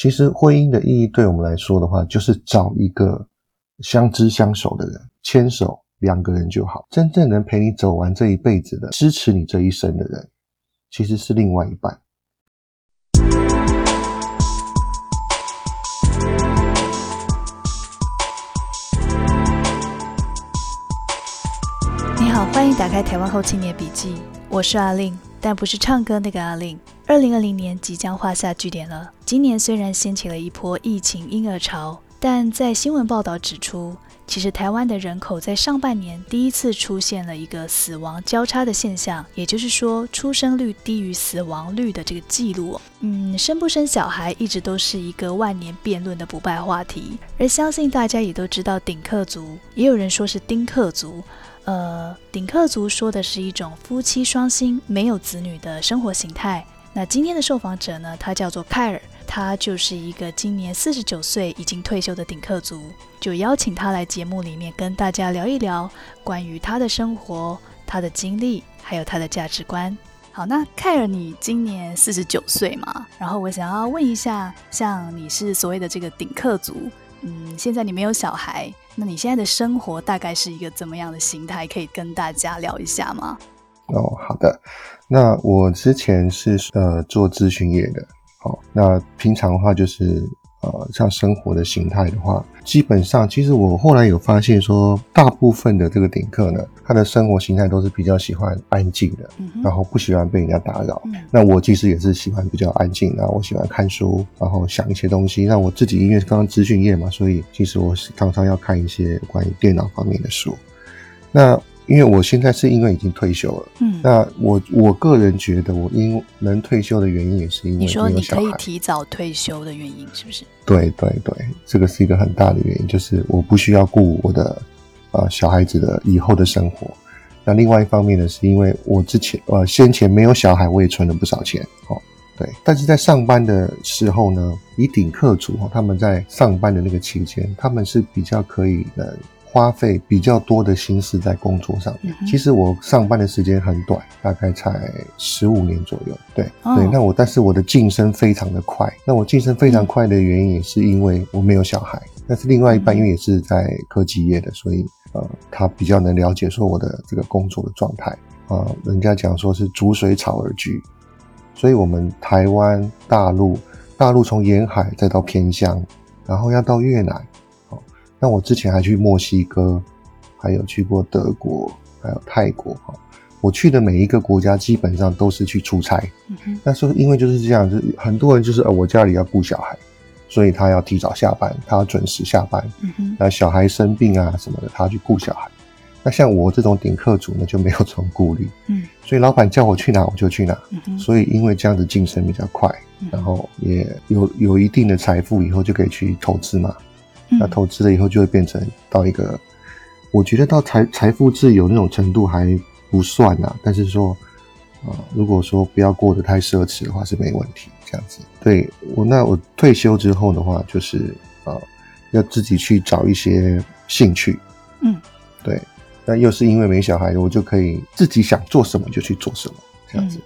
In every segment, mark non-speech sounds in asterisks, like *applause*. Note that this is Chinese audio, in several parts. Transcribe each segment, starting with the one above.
其实婚姻的意义对我们来说的话，就是找一个相知相守的人，牵手两个人就好。真正能陪你走完这一辈子的，支持你这一生的人，其实是另外一半。你好，欢迎打开《台湾后青年笔记》，我是阿令，但不是唱歌那个阿令。二零二零年即将画下句点了。今年虽然掀起了一波疫情婴儿潮，但在新闻报道指出，其实台湾的人口在上半年第一次出现了一个死亡交叉的现象，也就是说，出生率低于死亡率的这个记录。嗯，生不生小孩一直都是一个万年辩论的不败话题。而相信大家也都知道，顶客族，也有人说是丁克族。呃，顶客族说的是一种夫妻双薪、没有子女的生活形态。那今天的受访者呢？他叫做凯尔，他就是一个今年四十九岁、已经退休的顶客族。就邀请他来节目里面跟大家聊一聊关于他的生活、他的经历，还有他的价值观。好，那凯尔，你今年四十九岁嘛？然后我想要问一下，像你是所谓的这个顶客族，嗯，现在你没有小孩，那你现在的生活大概是一个怎么样的形态？可以跟大家聊一下吗？哦，好的。那我之前是呃做咨询业的，好，那平常的话就是呃像生活的形态的话，基本上其实我后来有发现说，大部分的这个顶客呢，他的生活形态都是比较喜欢安静的，然后不喜欢被人家打扰。那我其实也是喜欢比较安静，然后我喜欢看书，然后想一些东西。那我自己因为刚刚咨询业嘛，所以其实我是常常要看一些关于电脑方面的书。那因为我现在是因为已经退休了，嗯，那我我个人觉得我因能退休的原因也是因为你说你可以提早退休的原因是不是？对对对，这个是一个很大的原因，就是我不需要顾我的呃小孩子的以后的生活。那另外一方面呢，是因为我之前呃先前没有小孩，我也存了不少钱，哦，对。但是在上班的时候呢，以顶客族他们在上班的那个期间，他们是比较可以的。花费比较多的心思在工作上面。其实我上班的时间很短，大概才十五年左右。对对，那我但是我的晋升非常的快。那我晋升非常快的原因也是因为我没有小孩。但是另外一半因为也是在科技业的，所以呃，他比较能了解说我的这个工作的状态啊。人家讲说是逐水草而居，所以我们台湾、大陆、大陆从沿海再到偏乡，然后要到越南。那我之前还去墨西哥，还有去过德国，还有泰国哈。我去的每一个国家基本上都是去出差。那说因为就是这样，就是很多人就是呃，我家里要顾小孩，所以他要提早下班，他要准时下班。那小孩生病啊什么的，他要去顾小孩。那像我这种顶客主呢，就没有这种顾虑。嗯，所以老板叫我去哪我就去哪。所以因为这样子晋升比较快，然后也有有一定的财富，以后就可以去投资嘛。那投资了以后就会变成到一个，我觉得到财财富自由那种程度还不算呐，但是说，啊，如果说不要过得太奢侈的话是没问题，这样子。对我那我退休之后的话，就是啊，要自己去找一些兴趣，嗯，对，那又是因为没小孩，我就可以自己想做什么就去做什么，这样子。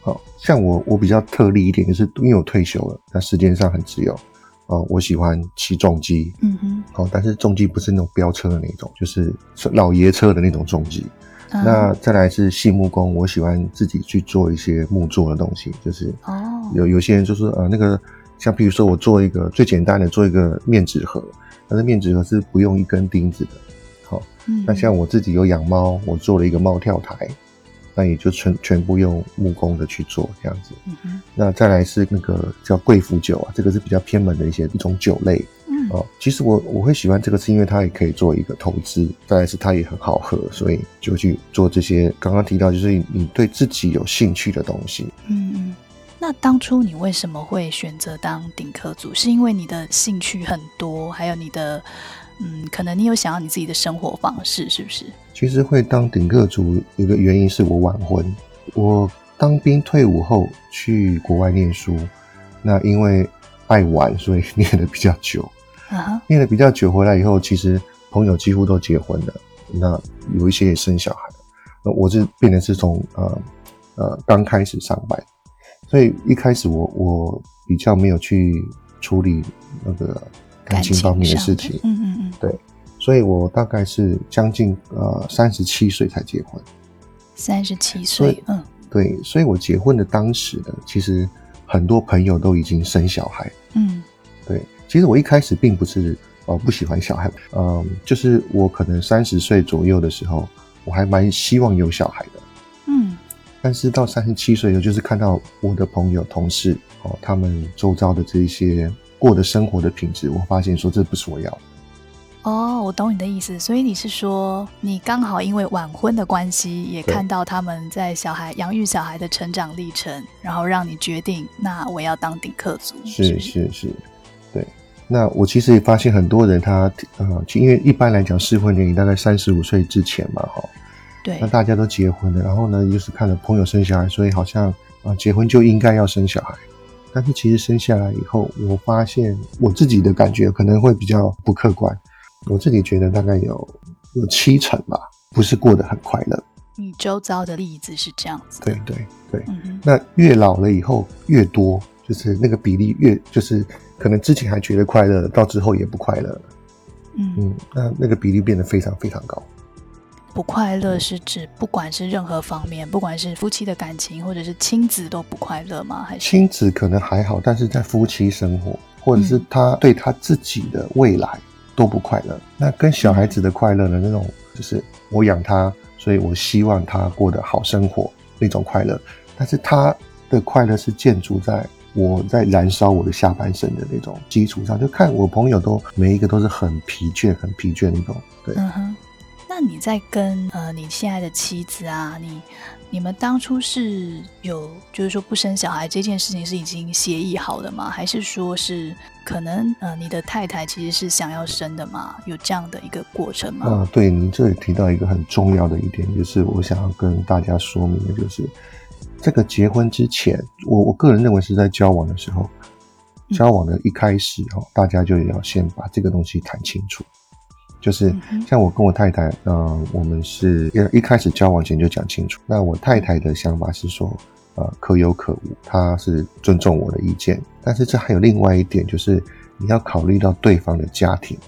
好像我我比较特例一点，就是因为我退休了，那时间上很自由。哦，我喜欢骑重机，嗯哼，哦，但是重机不是那种飙车的那种，就是老爷车的那种重机。那再来是细木工，我喜欢自己去做一些木做的东西，就是哦，有有些人就是呃那个，像比如说我做一个最简单的，做一个面纸盒，但是面纸盒是不用一根钉子的，好，那像我自己有养猫，我做了一个猫跳台。那也就全全部用木工的去做这样子，那再来是那个叫贵腐酒啊，这个是比较偏门的一些一种酒类，嗯哦，其实我我会喜欢这个是因为它也可以做一个投资，再来是它也很好喝，所以就去做这些。刚刚提到就是你对自己有兴趣的东西，嗯嗯。那当初你为什么会选择当顶客组？是因为你的兴趣很多，还有你的。嗯，可能你有想要你自己的生活方式，是不是？其实会当顶客族一个原因是我晚婚。我当兵退伍后去国外念书，那因为爱玩，所以念的比较久。啊，念的比较久，回来以后，其实朋友几乎都结婚了，那有一些也生小孩了。那我是变成是从呃呃刚开始上班，所以一开始我我比较没有去处理那个感情方面的事情。嗯嗯嗯，对，所以我大概是将近呃三十七岁才结婚。三十七岁，嗯，对，所以我结婚的当时呢，其实很多朋友都已经生小孩。嗯，对，其实我一开始并不是呃不喜欢小孩，嗯，就是我可能三十岁左右的时候，我还蛮希望有小孩的。嗯，但是到三十七岁的就是看到我的朋友、同事哦，他们周遭的这些过的生活的品质，我发现说这不是我要的。哦，我懂你的意思，所以你是说，你刚好因为晚婚的关系，也看到他们在小孩养育小孩的成长历程，然后让你决定，那我要当顶客族，是不是是，对。那我其实也发现很多人他呃，因为一般来讲适婚年龄大概三十五岁之前嘛，哈，对那，大家都结婚了，然后呢，就是看了朋友生小孩，所以好像啊、结婚就应该要生小孩。但是其实生下来以后，我发现我自己的感觉可能会比较不客观。我自己觉得大概有有七成吧，不是过得很快乐。你周遭的例子是这样子，对，对对，嗯，那越老了以后越多，就是那个比例越就是可能之前还觉得快乐，到之后也不快乐了。嗯，嗯，那那个比例变得非常非常高。不快乐是指不管是任何方面，不管是夫妻的感情或者是亲子都不快乐吗？还是亲子可能还好，但是在夫妻生活，或者是嗯他对他自己的未来都不快乐。那跟小孩子的快乐呢？那种就是我养他，所以我希望他过得好生活那种快乐。但是他的快乐是建筑在我在燃烧我的下半身的那种基础上。就看我朋友都每一个都是很疲倦、很疲倦那种。对，嗯哼，那你在跟呃你现在的妻子啊，你你们当初是有就是说不生小孩这件事情是已经协议好的吗？还是说是可能呃你的太太其实是想要生的吗？有这样的一个过程吗？啊，对您这里提到一个很重要的一点，就是我想要跟大家说明的，就是这个结婚之前，我我个人认为是在交往的时候，嗯交往的一开始哈、大家就要先把这个东西谈清楚。就是像我跟我太太，嗯、我们是一一开始交往前就讲清楚。那我太太的想法是说，呃，可有可无，她是尊重我的意见。但是这还有另外一点，就是你要考虑到对方的家庭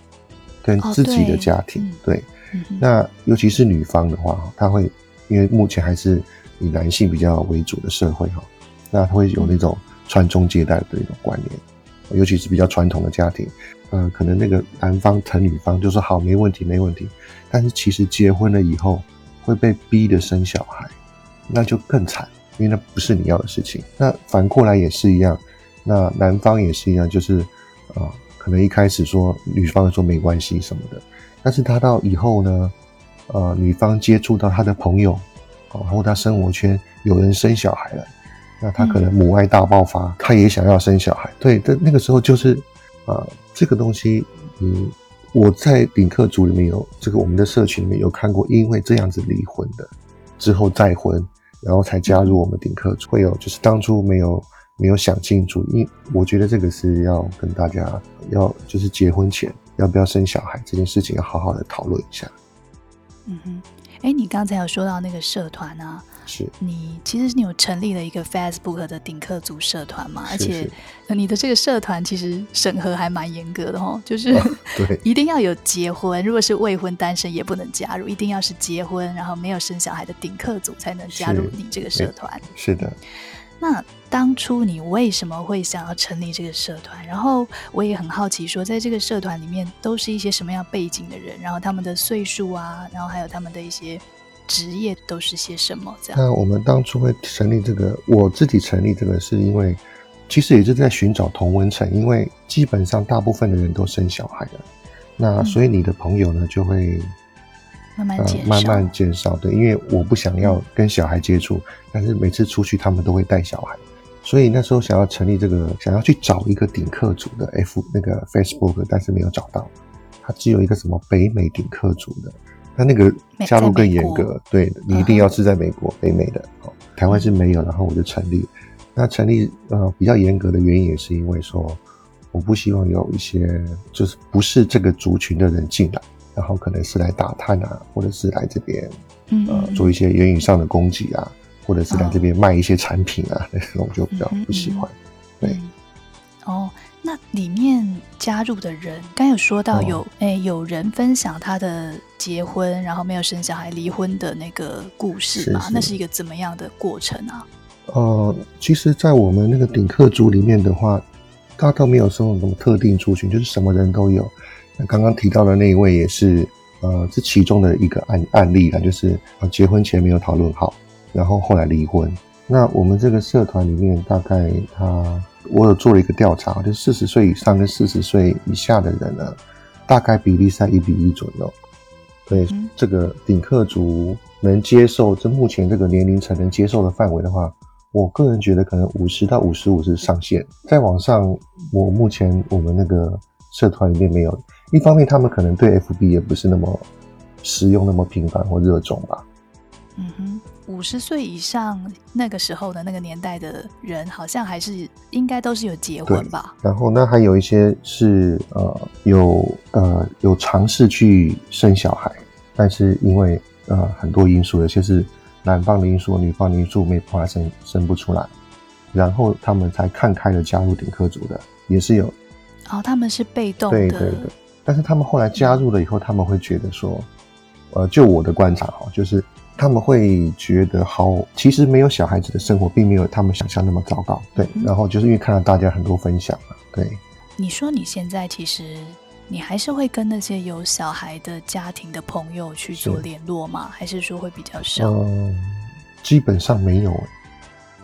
跟哦自己的家庭，嗯对。嗯那尤其是女方的话，她会因为目前还是以男性比较为主的社会哈，那她会有那种传宗接代的一种观念，尤其是比较传统的家庭，呃，可能那个男方疼女方就说好没问题没问题，但是其实结婚了以后会被逼的生小孩，那就更惨，因为那不是你要的事情。那反过来也是一样，那男方也是一样，就是啊、呃可能一开始说女方说没关系什么的，但是他到以后呢，呃，女方接触到他的朋友，哦，或他生活圈有人生小孩了，那他可能母爱大爆发，他也想要生小孩。对，但那个时候就是，啊，这个东西，嗯，我在顶客组里面有这个我们的社群里面有看过，因为这样子离婚的，之后再婚，然后才加入我们顶客组，会有就是当初没有。没有想清楚，因我觉得这个是要跟大家要就是结婚前要不要生小孩这件事情要好好的讨论一下。嗯哼，哎，你刚才有说到那个社团啊，是，你其实你有成立了一个 Facebook 的顶客族社团嘛，而且你的这个社团其实审核还蛮严格的哦，就是、对。*laughs* 一定要有结婚，如果是未婚单身也不能加入，一定要是结婚然后没有生小孩的顶客族才能加入你这个社团。是的，那当初你为什么会想要成立这个社团？然后我也很好奇，说在这个社团里面都是一些什么样背景的人，然后他们的岁数啊，然后还有他们的一些职业都是些什么？这样。那我们当初会成立这个，我自己成立这个是因为，其实也是在寻找同温层，因为基本上大部分的人都生小孩了，那嗯所以你的朋友呢就会呃慢慢减少，慢慢减少，对，因为我不想要跟小孩接触，但是每次出去他们都会带小孩，所以那时候想要成立这个，想要去找一个顶客组的 F 那个 Facebook，但是没有找到，它只有一个什么北美顶客组的，那那个加入更严格，对你一定要是在美国、北美的，哦，台湾是没有，然后我就成立，那成立呃比较严格的原因也是因为说，我不希望有一些就是不是这个族群的人进来。然后可能是来打探啊，或者是来这边嗯呃嗯做一些言语上的攻击啊，或者是来这边卖一些产品啊，那种我就比较不喜欢。对。嗯。哦，那里面加入的人，刚有说到哦有诶、有人分享他的结婚，然后没有生小孩、离婚的那个故事嘛？是是那是一个怎么样的过程啊？呃，其实，在我们那个顶客族里面的话，大倒没有说什么特定族群，就是什么人都有。那刚刚提到的那一位也是，呃，这其中的一个案案例啦，就是啊结婚前没有讨论好，然后后来离婚。那我们这个社团里面，大概他我有做了一个调查，就四十岁以上跟四十岁以下的人呢，大概比例在一比一左右。对，嗯这个顶客族能接受，这目前这个年龄层能接受的范围的话，我个人觉得可能五十到五十五是上限。再往上，我目前我们那个社团里面没有。一方面，他们可能对 FB 也不是那么使用那么频繁或热衷吧。嗯哼，五十岁以上那个时候的那个年代的人，好像还是应该都是有结婚吧？然后那还有一些是呃有呃有尝试去生小孩，但是因为呃很多因素，有些是男方的因素、女方的因素没办法生生不出来，然后他们才看开了加入顶客组的，也是有。哦，他们是被动的，对对对，但是他们后来加入了以后，他们会觉得说，呃，就我的观察哈，就是他们会觉得好，其实没有小孩子的生活并没有他们想象那么糟糕。对，嗯然后就是因为看到大家很多分享嘛，对。你说你现在其实你还是会跟那些有小孩的家庭的朋友去做联络吗？还是说会比较少？嗯，基本上没有，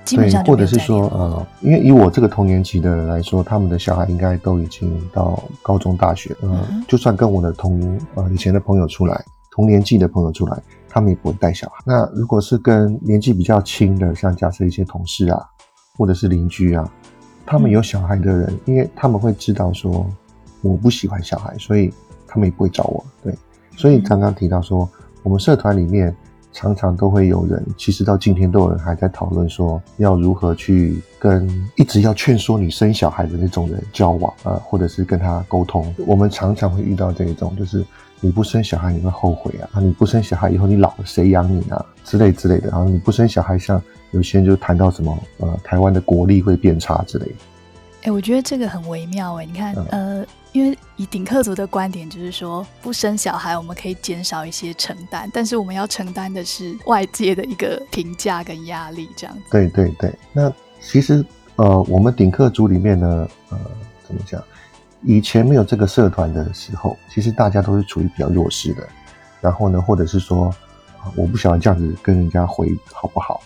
基本上或者是说，呃，因为以我这个同年级的人来说，他们的小孩应该都已经到高中、大学，呃，嗯就算跟我的同呃以前的朋友出来，同年纪的朋友出来，他们也不会带小孩。那如果是跟年纪比较轻的，像假设一些同事啊，或者是邻居啊，他们有小孩的人，因为他们会知道说我不喜欢小孩，所以他们也不会找我。对，所以刚刚提到说，我们社团里面常常都会有人，其实到今天都有人还在讨论说，要如何去跟一直要劝说你生小孩的那种人交往啊、呃或者是跟他沟通。我们常常会遇到这一种，就是你不生小孩你会后悔啊，啊你不生小孩以后你老了谁养你啊之类之类的。然后你不生小孩，像有些人就谈到什么呃台湾的国力会变差之类的。哎、我觉得这个很微妙哎、你看，嗯呃，因为以顶客族的观点就是说，不生小孩我们可以减少一些承担，但是我们要承担的是外界的一个评价跟压力，这样子。对对对，那其实呃，我们顶客族里面呢，呃，怎么讲？以前没有这个社团的时候，其实大家都是处于比较弱势的。然后呢，或者是说，啊我不晓得这样子跟人家回好不好，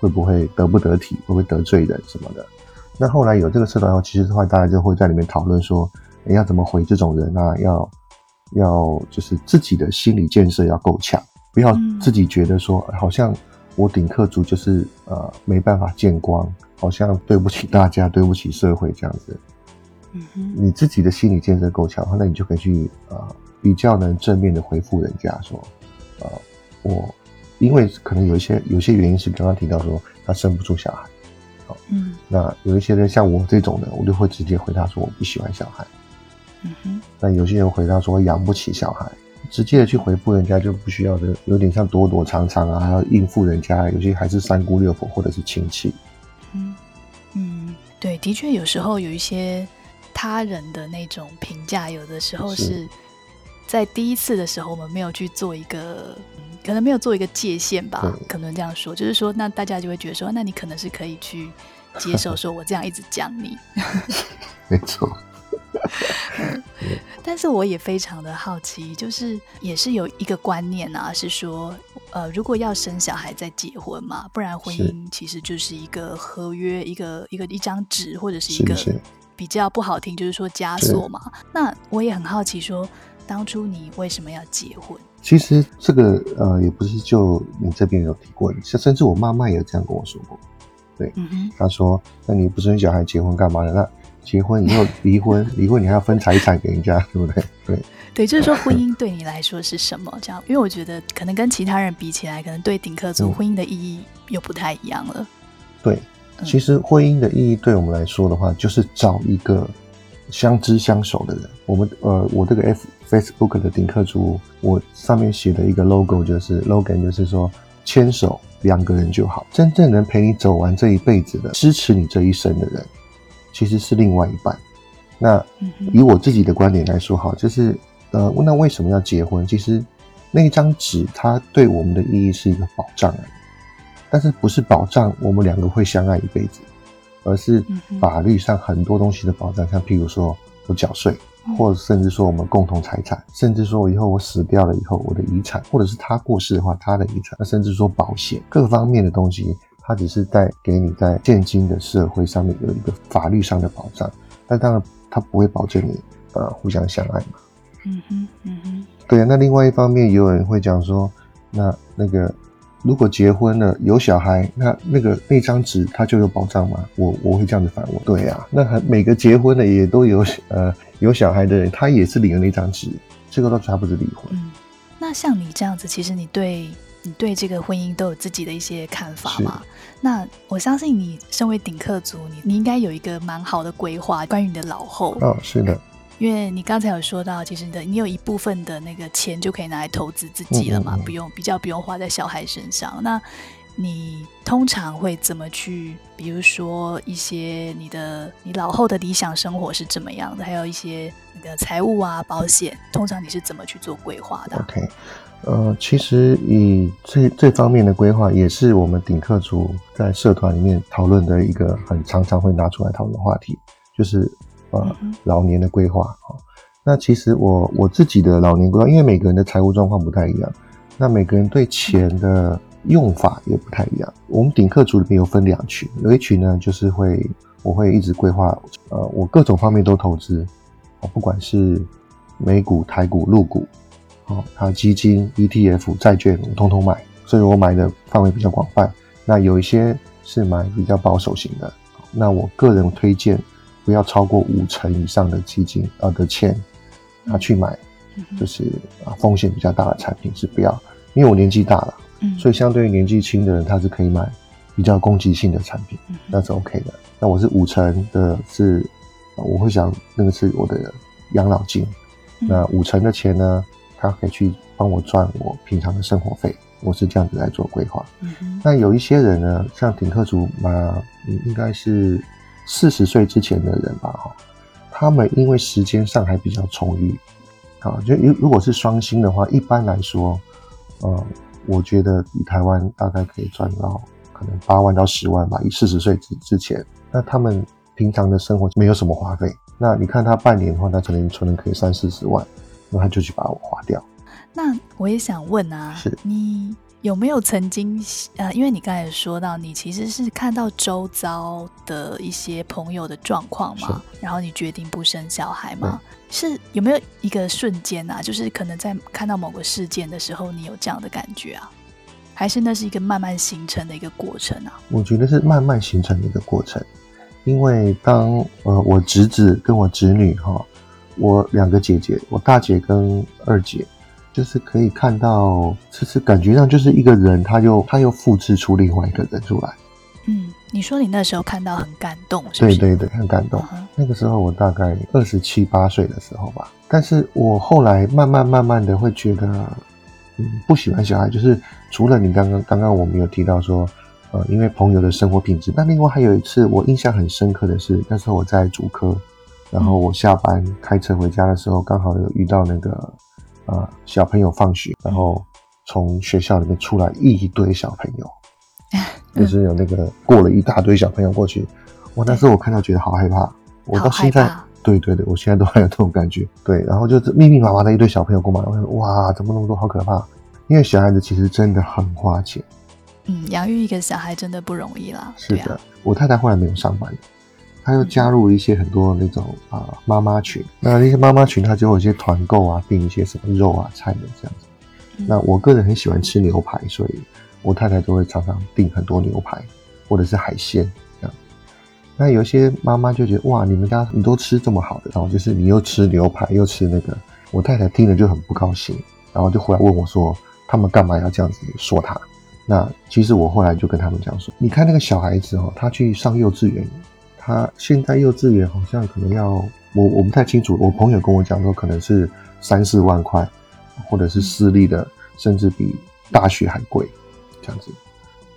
会不会得不得体，会不会得罪人什么的。那后来有这个社团后，其实的话，大家就会在里面讨论说，你要怎么回这种人啊？要要就是自己的心理建设要够强，不要嗯自己觉得说，好像我顶客族就是呃没办法见光，好像对不起大家，对不起社会这样子。嗯，你自己的心理建设够强的话，那你就可以去呃比较能正面的回复人家说，呃我因为可能有一些有些原因是刚刚提到说他生不出小孩。嗯那有一些人像我这种的，我就会直接回答说我不喜欢小孩。嗯哼，那有些人回答说我养不起小孩，直接的去回复人家就不需要的，有点像躲躲藏藏啊，还要应付人家，有些还是三姑六婆或者是亲戚。嗯嗯，对，的确有时候有一些他人的那种评价，有的时候是。是在第一次的时候，我们没有去做一个，嗯可能没有做一个界限吧对，可能这样说，就是说，那大家就会觉得说，那你可能是可以去接受说我这样一直讲你，*laughs* 没错，*laughs* 但是我也非常的好奇，就是也是有一个观念啊，是说，呃，如果要生小孩再结婚嘛，不然婚姻其实就是一个合约，一个一个一张纸，或者是一个比较不好听，就是说枷锁嘛。那我也很好奇说，当初你为什么要结婚？其实这个呃也不是就你这边有提过，甚甚至我妈妈也有这样跟我说过。嗯哼，她说：“那你不生小孩结婚干嘛呢？那结婚以后 *laughs* 离婚，离婚你还要分财产给人家，对不对？对。*laughs* ”对，就是说婚姻对你来说是什么？这样，因为我觉得可能跟其他人比起来，可能对顶客族嗯婚姻的意义又不太一样了。对，嗯其实婚姻的意义对我们来说的话，就是找一个相知相守的人。我们呃，我这个 F Facebook 的顶客族，我上面写的一个 logo 就是 logan，就是说牵手两个人就好，真正能陪你走完这一辈子的，支持你这一生的人，其实是另外一半。那以我自己的观点来说，哈，就是呃，那为什么要结婚？其实那一张纸，它对我们的意义是一个保障而已，但是不是保障我们两个会相爱一辈子，而是法律上很多东西的保障，像譬如说我缴税，嗯。或者甚至说我们共同财产，甚至说以后我死掉了以后我的遗产，或者是他过世的话他的遗产，那甚至说保险各方面的东西，它只是在给你在现今的社会上面有一个法律上的保障，但当然它不会保证你呃互相相爱嘛。嗯哼嗯哼。对啊，那另外一方面，也有人会讲说，那那个如果结婚了有小孩，那那个那张纸它就有保障吗？我我会这样子反问。对啊，那还每个结婚的也都有呃有小孩的人，他也是领了那张纸，这个都还不是离婚。嗯。那像你这样子，其实你对你对这个婚姻都有自己的一些看法是嘛？那我相信你身为顶客族，你你应该有一个蛮好的规划，关于你的老后。哦，是的，因为你刚才有说到，其实你的你有一部分的那个钱就可以拿来投资自己了嘛，嗯嗯嗯不用比较不用花在小孩身上。那你通常会怎么去？比如说一些你的你老后的理想生活是怎么样的？还有一些那个财务啊、保险，通常你是怎么去做规划的啊？OK，呃，其实以这这方面的规划，也是我们顶客族在社团里面讨论的一个很常常会拿出来讨论的话题，就是呃嗯老年的规划啊。那其实我我自己的老年规划，因为每个人的财务状况不太一样，那每个人对钱的用法也不太一样。我们顶客组里面有分两群，有一群呢就是会我会一直规划，呃，我各种方面都投资，哦，不管是美股、台股、陆股，哦，还有基金、ETF、债券，我通通买，所以我买的范围比较广泛。那有一些是买比较保守型的，那我个人推荐不要超过五成以上的基金呃的钱，拿去买就是啊风险比较大的产品是不要，因为我年纪大了，嗯。所以相对于年纪轻的人，他是可以买比较攻击性的产品，那是 OK 的。那我是五成的是，呃我会想那个是我的养老金，嗯。那五成的钱呢，他可以去帮我赚我平常的生活费，我是这样子来做规划。嗯那有一些人呢，像顶客族嘛，嗯应该是四十岁之前的人吧，哈，他们因为时间上还比较充裕，啊，就如如果是双薪的话，一般来说，呃，我觉得以台湾大概可以赚到可能八万到十万吧，以四十岁之之前，那他们平常的生活没有什么花费，那你看他半年的话，他可能存了可以三四十万，那他就去把我花掉。那我也想问啊，是你有没有曾经呃，因为你刚才有说到，你其实是看到周遭的一些朋友的状况嘛，然后你决定不生小孩嘛？是有没有一个瞬间啊，就是可能在看到某个事件的时候，你有这样的感觉啊？还是那是一个慢慢形成的一个过程啊？我觉得是慢慢形成的一个过程，因为当呃我侄子跟我侄女哈，我两个姐姐，我大姐跟二姐，就是可以看到，就是感觉上就是一个人，他又他又复制出另外一个人出来，嗯，你说你那时候看到很感动，是不是？对对对，很感动。那个时候我大概二十七八岁的时候吧，但是我后来慢慢慢慢的会觉得，嗯，不喜欢小孩，就是除了你刚刚刚刚我们有提到说，呃，因为朋友的生活品质，那另外还有一次我印象很深刻的是，那时候我在主科，然后我下班开车回家的时候，刚好有遇到那个呃小朋友放学，然后从学校里面出来一堆小朋友，*laughs* 就是有那个过了一大堆小朋友过去，我那时候我看到觉得好害怕，我到现在对对对，我现在都还有这种感觉。对，然后就是密密麻麻的一堆小朋友过来，我说哇，怎么那么多，好可怕！因为小孩子其实真的很花钱。嗯，养育一个小孩真的不容易啦。是的，啊，我太太后来没有上班，她又加入一些很多那种啊、妈妈群，那那些妈妈群她就有一些团购啊，订一些什么肉啊菜的这样子。嗯那我个人很喜欢吃牛排，所以我太太都会常常订很多牛排或者是海鲜这样。那有一些妈妈就觉得哇，你们家你都吃这么好的，然后就是你又吃牛排又吃那个，我太太听了就很不高兴，然后就回来问我说，他们干嘛要这样子说他？那其实我后来就跟他们讲说，你看那个小孩子哦，他去上幼稚园，他现在幼稚园好像可能要我我不太清楚，我朋友跟我讲说可能是三四万块，或者是私立的，甚至比大学还贵这样子。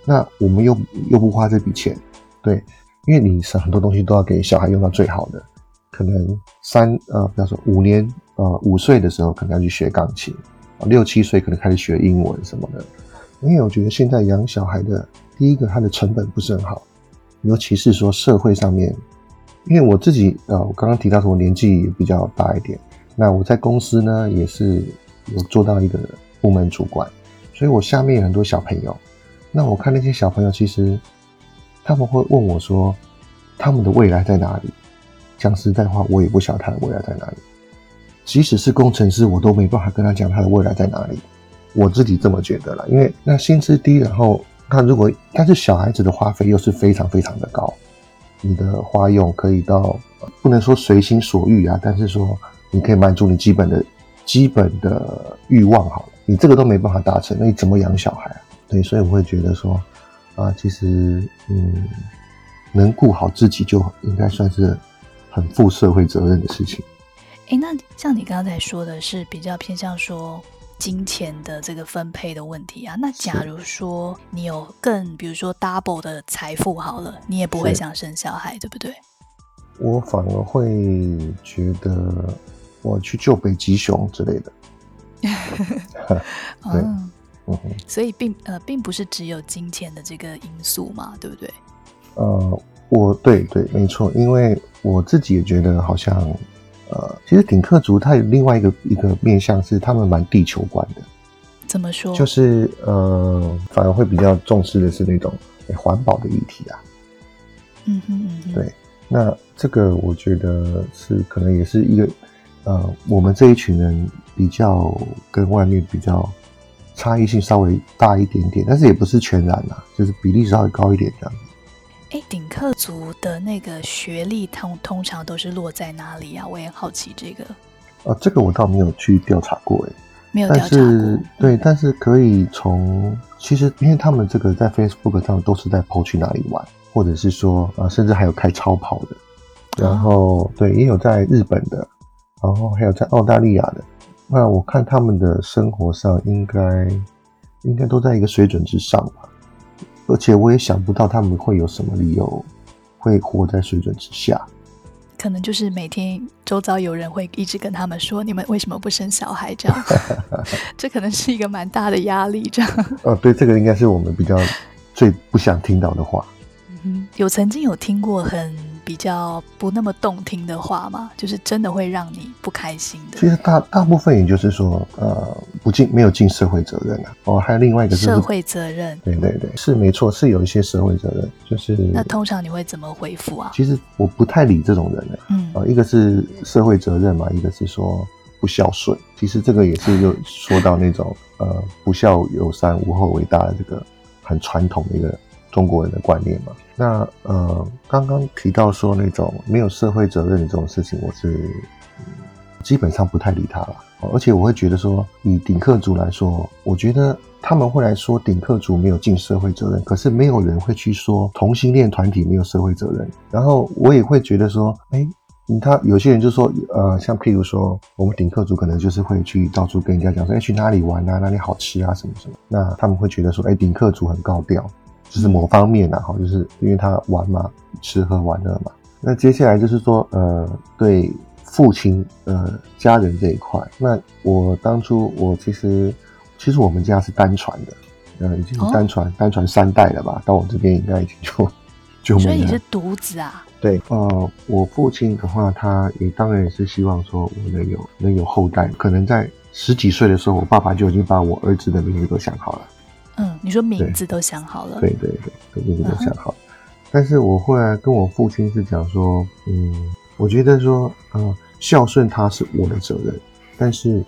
那我们又又不花这笔钱，对，因为你是很多东西都要给小孩用到最好的，可能三呃，比方说五年呃五岁的时候可能要去学钢琴，六七岁可能开始学英文什么的。因为我觉得现在养小孩的第一个，它的成本不是很好，尤其是说社会上面，因为我自己呃，我刚刚提到说我年纪比较大一点，那我在公司呢也是有做到一个部门主管，所以我下面有很多小朋友，那我看那些小朋友其实他们会问我说他们的未来在哪里？讲实在话，我也不晓得他的未来在哪里，即使是工程师，我都没办法跟他讲他的未来在哪里。我自己这么觉得了，因为那薪资低，然后他如果但是小孩子的花费又是非常非常的高，你的花用可以到不能说随心所欲啊，但是说你可以满足你基本的基本的欲望好了，你这个都没办法达成，那你怎么养小孩啊？对，所以我会觉得说啊，其实嗯，能顾好自己就应该算是很负社会责任的事情。哎，那像你刚才说的是比较偏向说。金钱的这个分配的问题啊，那假如说你有更，比如说 double 的财富好了，你也不会想生小孩，对不对？我反而会觉得我去救北极熊之类的。*laughs* 对，嗯，所以并呃并不是只有金钱的这个因素嘛，对不对？呃，我对对没错，因为我自己也觉得好像。呃，其实顶客族它有另外一个一个面向是他们蛮地球观的，怎么说？就是呃，反而会比较重视的是那种环保的议题啊。嗯哼嗯，对。那这个我觉得是可能也是一个呃，我们这一群人比较跟外面比较差异性稍微大一点点，但是也不是全然啊，就是比例稍微高一点这样子。哎，顶客族的那个学历通通常都是落在哪里啊？我也好奇这个。啊，这个我倒没有去调查过，哎，没有调查过。对，但是可以从其实，因为他们这个在 Facebook 上都是在 PO 去哪里玩，或者是说啊，甚至还有开超跑的，然后对，也有在日本的，然后还有在澳大利亚的。那我看他们的生活上应该应该都在一个水准之上吧。而且我也想不到他们会有什么理由会活在水准之下，可能就是每天周遭有人会一直跟他们说：“你们为什么不生小孩？”这样，*laughs* 这可能是一个蛮大的压力。这样，*laughs* 哦，对，这个应该是我们比较最不想听到的话。嗯，有曾经有听过很。比较不那么动听的话嘛，就是真的会让你不开心的。其实大大部分也就是说，呃，不尽没有尽社会责任啊。哦，还有另外一个社会责任。对对对，是没错，是有一些社会责任。就是那通常你会怎么回复啊？其实我不太理这种人的。嗯啊，一个是社会责任嘛，一个是说不孝顺。其实这个也是又说到那种呃不孝有三，无后为大的这个很传统的一个。中国人的观念嘛，那呃，刚刚提到说那种没有社会责任的这种事情，我是基本上不太理他了。而且我会觉得说，以顶客族来说，我觉得他们会来说顶客族没有尽社会责任，可是没有人会去说同性恋团体没有社会责任。然后我也会觉得说，哎，他有些人就说，呃，像譬如说，我们顶客族可能就是会去到处跟人家讲说，哎，去哪里玩啊，哪里好吃啊，什么什么。那他们会觉得说，哎，顶客族很高调。就是某方面呐，哈，就是因为他玩嘛，吃喝玩乐嘛。那接下来就是说，呃，对父亲、呃家人这一块，那我当初我其实，其实我们家是单传的，呃，已经单传单传三代了吧？到我这边应该已经就就所以你是独子啊？对，呃，我父亲的话，他也当然也是希望说我能有能有后代，可能在十几岁的时候，我爸爸就已经把我儿子的名字都想好了。嗯，你说名字都想好了？对对对，名字都想好。但是我后来跟我父亲是讲说，嗯，我觉得说，呃，孝顺他是我的责任，但是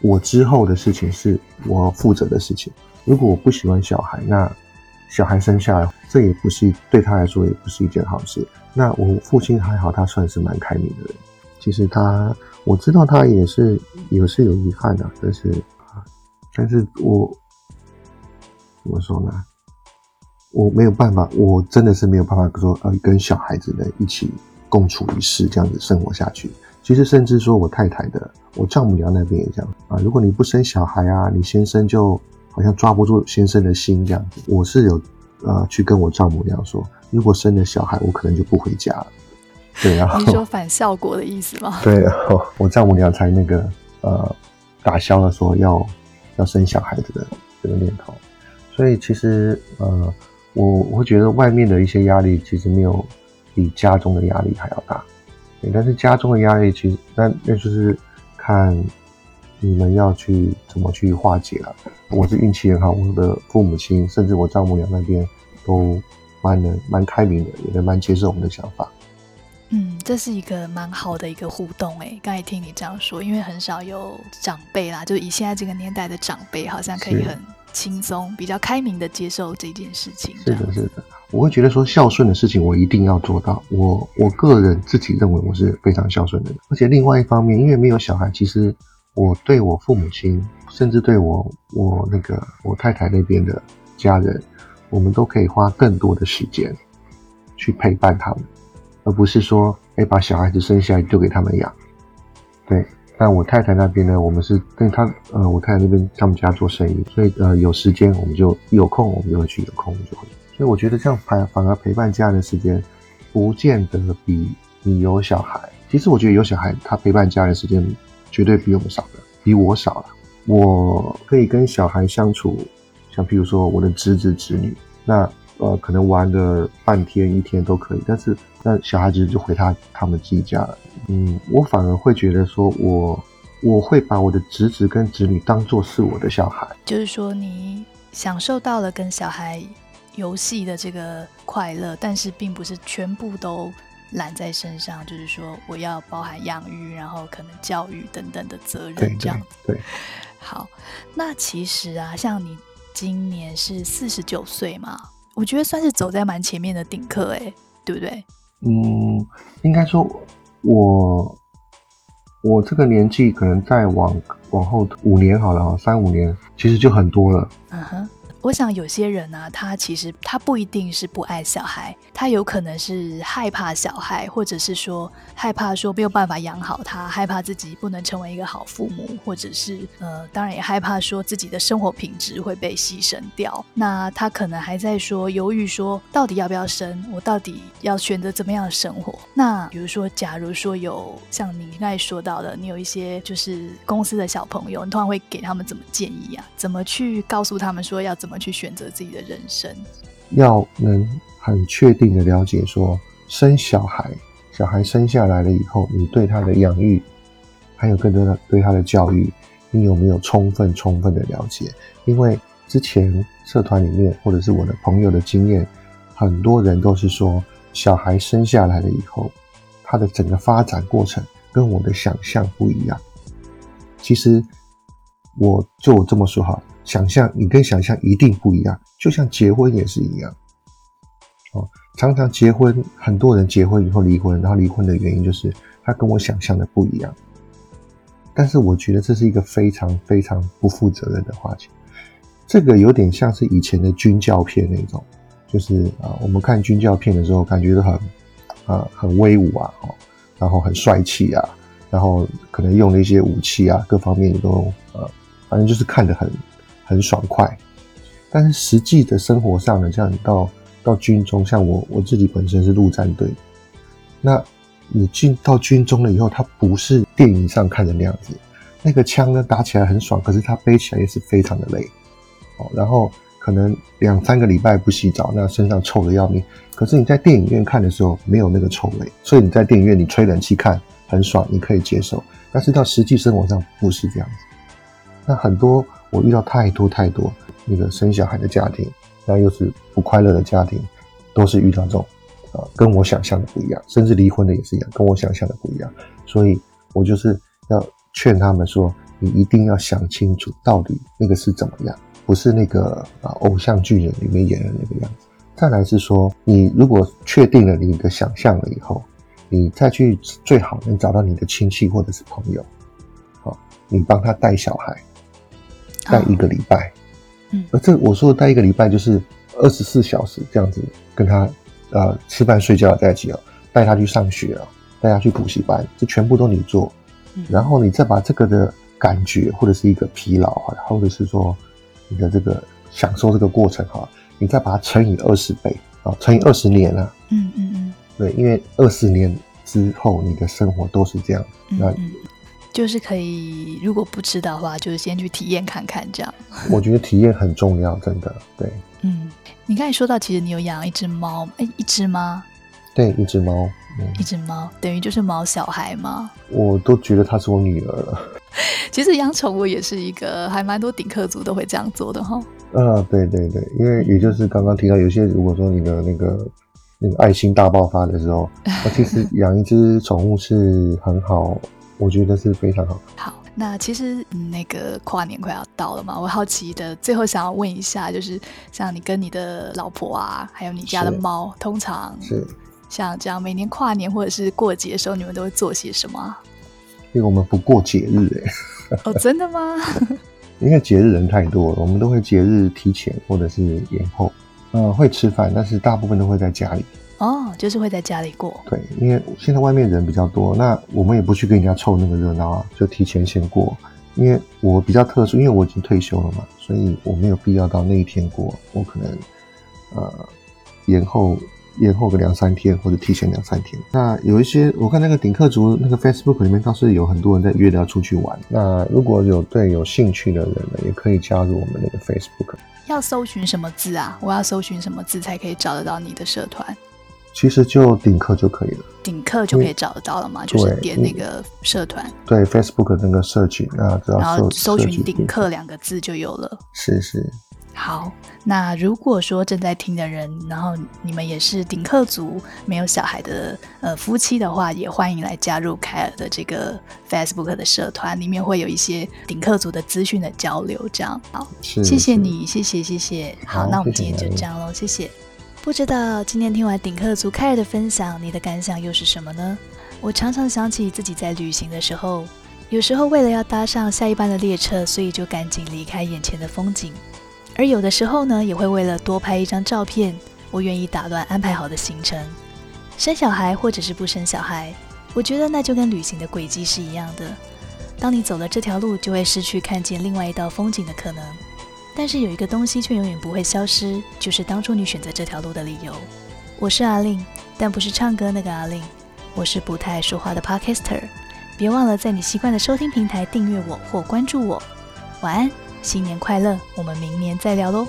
我之后的事情是我负责的事情。如果我不喜欢小孩，那小孩生下来，这也不是对他来说也不是一件好事。那我父亲还好，他算是蛮开明的人。其实他，我知道他也是有是有遗憾的，但是啊，但是我。怎么说呢？我没有办法，我真的是没有办法说呃，跟小孩子们一起共处一室，这样子生活下去。其实，甚至说我太太的，我丈母娘那边也这样啊。如果你不生小孩啊，你先生就好像抓不住先生的心这样子。我是有呃去跟我丈母娘说，如果生了小孩，我可能就不回家了。对啊，你说反效果的意思吗？*laughs* 对，我丈母娘才那个呃打消了说要要生小孩子的这个念头。所以其实呃，我我会觉得外面的一些压力其实没有比家中的压力还要大。但是家中的压力其实那那就是看你们要去怎么去化解了。我是运气很好，我的父母亲甚至我丈母娘那边都蛮能蛮开明的，也能蛮接受我们的想法。嗯，这是一个蛮好的一个互动诶。刚才听你这样说，因为很少有长辈啦，就以现在这个年代的长辈，好像可以很轻松、比较开明的接受这件事情。是的，是的，我会觉得说孝顺的事情我一定要做到。我我个人自己认为我是非常孝顺的人，而且另外一方面，因为没有小孩，其实我对我父母亲，甚至对我我那个我太太那边的家人，我们都可以花更多的时间去陪伴他们。而不是说，哎，把小孩子生下来就给他们养，对。但我太太那边呢，我们是跟她，呃，我太太那边他们家做生意，所以呃，有时间我们就有空，我们就会去；有空就会。所以我觉得这样反反而陪伴家人的时间，不见得比你有小孩。其实我觉得有小孩，他陪伴家人时间绝对比我们少的，比我少了。我可以跟小孩相处，像譬如说我的侄子侄女，那。呃，可能玩个半天一天都可以，但是那小孩子就回他他们自己家了。嗯，我反而会觉得说，我我会把我的侄子跟侄女当做是我的小孩。就是说，你享受到了跟小孩游戏的这个快乐，但是并不是全部都揽在身上。就是说，我要包含养育，然后可能教育等等的责任这样。对。好，那其实啊，像你今年是四十九岁嘛？我觉得算是走在蛮前面的顶客，哎，对不对？嗯，应该说，我我这个年纪可能再往往后五年好了，三五年其实就很多了。嗯哼。我想有些人呢，他其实他不一定是不爱小孩，他有可能是害怕小孩，或者是说害怕说没有办法养好他，害怕自己不能成为一个好父母，或者是呃，当然也害怕说自己的生活品质会被牺牲掉。那他可能还在说犹豫，说到底要不要生？我到底要选择怎么样的生活？那比如说，假如说有像你刚才说到的，你有一些就是公司的小朋友，你通常会给他们怎么建议啊？怎么去告诉他们说要怎么？去选择自己的人生，要能很确定的了解说，生小孩，小孩生下来了以后，你对他的养育，还有更多的对他的教育，你有没有充分充分的了解？因为之前社团里面或者是我的朋友的经验，很多人都是说，小孩生下来了以后，他的整个发展过程跟我的想象不一样。其实，我就这么说哈。想象你跟想象一定不一样，就像结婚也是一样。哦，常常结婚，很多人结婚以后离婚，然后离婚的原因就是他跟我想象的不一样。但是我觉得这是一个非常非常不负责任的话题。这个有点像是以前的军教片那种，就是啊，我们看军教片的时候，感觉都很啊很威武啊，哦，然后很帅气啊，然后可能用的一些武器啊，各方面都呃，反正就是看得很。很爽快，但是实际的生活上呢，像你到到军中，像我我自己本身是陆战队，那你进到军中了以后，它不是电影上看的那样子，那个枪呢打起来很爽，可是它背起来也是非常的累，哦，然后可能两三个礼拜不洗澡，那身上臭的要命。可是你在电影院看的时候没有那个臭味，所以你在电影院你吹冷气看很爽，你可以接受。但是到实际生活上不是这样子，那很多。我遇到太多太多那个生小孩的家庭，那又是不快乐的家庭，都是遇到这种啊，跟我想象的不一样，甚至离婚的也是一样，跟我想象的不一样。所以我就是要劝他们说，你一定要想清楚，到底那个是怎么样，不是那个啊偶像剧人里面演的那个样子。再来是说，你如果确定了你的想象了以后，你再去最好能找到你的亲戚或者是朋友，好，你帮他带小孩。带一个礼拜，嗯，而这我说的带一个礼拜就是二十四小时这样子跟他，呃，吃饭睡觉在一起哦，带他去上学啊，带他去补习班，这全部都你做，然后你再把这个的感觉或者是一个疲劳啊，或者是说你的这个享受这个过程哈，你再把它乘以二十倍，啊乘以二十年啊，嗯嗯嗯。对，因为二十年之后你的生活都是这样，那就是可以，如果不知道的话，就是先去体验看看这样。*laughs* 我觉得体验很重要，真的，对嗯，你刚才说到，其实你有养一只猫，哎，一只吗？对，一只猫，嗯，一只猫，等于就是毛小孩吗？我都觉得她是我女儿了。*laughs* 其实养宠物也是一个还蛮多顶客族都会这样做的哈。啊，对对对，因为也就是刚刚提到，有些如果说你的那个那个爱心大爆发的时候，那其实 *laughs* 养一只宠物是很好，我觉得是非常好。好，那其实、嗯那个跨年快要到了嘛，我好奇的，最后想要问一下，就是像你跟你的老婆啊，还有你家的是猫，通常是像这样每年跨年或者是过节的时候，你们都会做些什么啊？因为我们不过节日哎，哦，真的吗？*laughs* 因为节日人太多了，我们都会节日提前或者是延后。嗯，会吃饭，但是大部分都会在家里。哦，就是会在家里过。对，因为现在外面人比较多，那我们也不去跟人家凑那个热闹啊，就提前先过。因为我比较特殊，因为我已经退休了嘛，所以我没有必要到那一天过，我可能呃延后延后个两三天，或者提前两三天。那有一些我看那个顶客族那个 Facebook 里面倒是有很多人在约着要出去玩。那如果有对有兴趣的人呢，也可以加入我们那个 Facebook。要搜寻什么字啊？我要搜寻什么字才可以找得到你的社团？其实就顶客就可以了。顶客就可以找得到了嘛？就是点那个社团，对 Facebook 那个 search，那只要然后搜寻“搜顶客”两个字就有了。是是，好，那如果说正在听的人，然后你们也是顶客族，没有小孩的呃夫妻的话，也欢迎来加入凯尔的这个 Facebook 的社团，里面会有一些顶客族的资讯的交流。这样好，是谢谢你，谢谢谢谢。好，好那我们今天就这样喽，谢谢。不知道今天听完顶客族凯尔的分享，你的感想又是什么呢？我常常想起自己在旅行的时候，有时候为了要搭上下一班的列车，所以就赶紧离开眼前的风景；而有的时候呢，也会为了多拍一张照片，我愿意打乱安排好的行程。生小孩或者是不生小孩，我觉得那就跟旅行的轨迹是一样的。当你走了这条路，就会失去看见另外一道风景的可能。但是有一个东西却永远不会消失，就是当初你选择这条路的理由。我是阿令，但不是唱歌那个阿令，我是不太爱说话的 Podcaster。别忘了在你习惯的收听平台订阅我或关注我。晚安，新年快乐，我们明年再聊喽。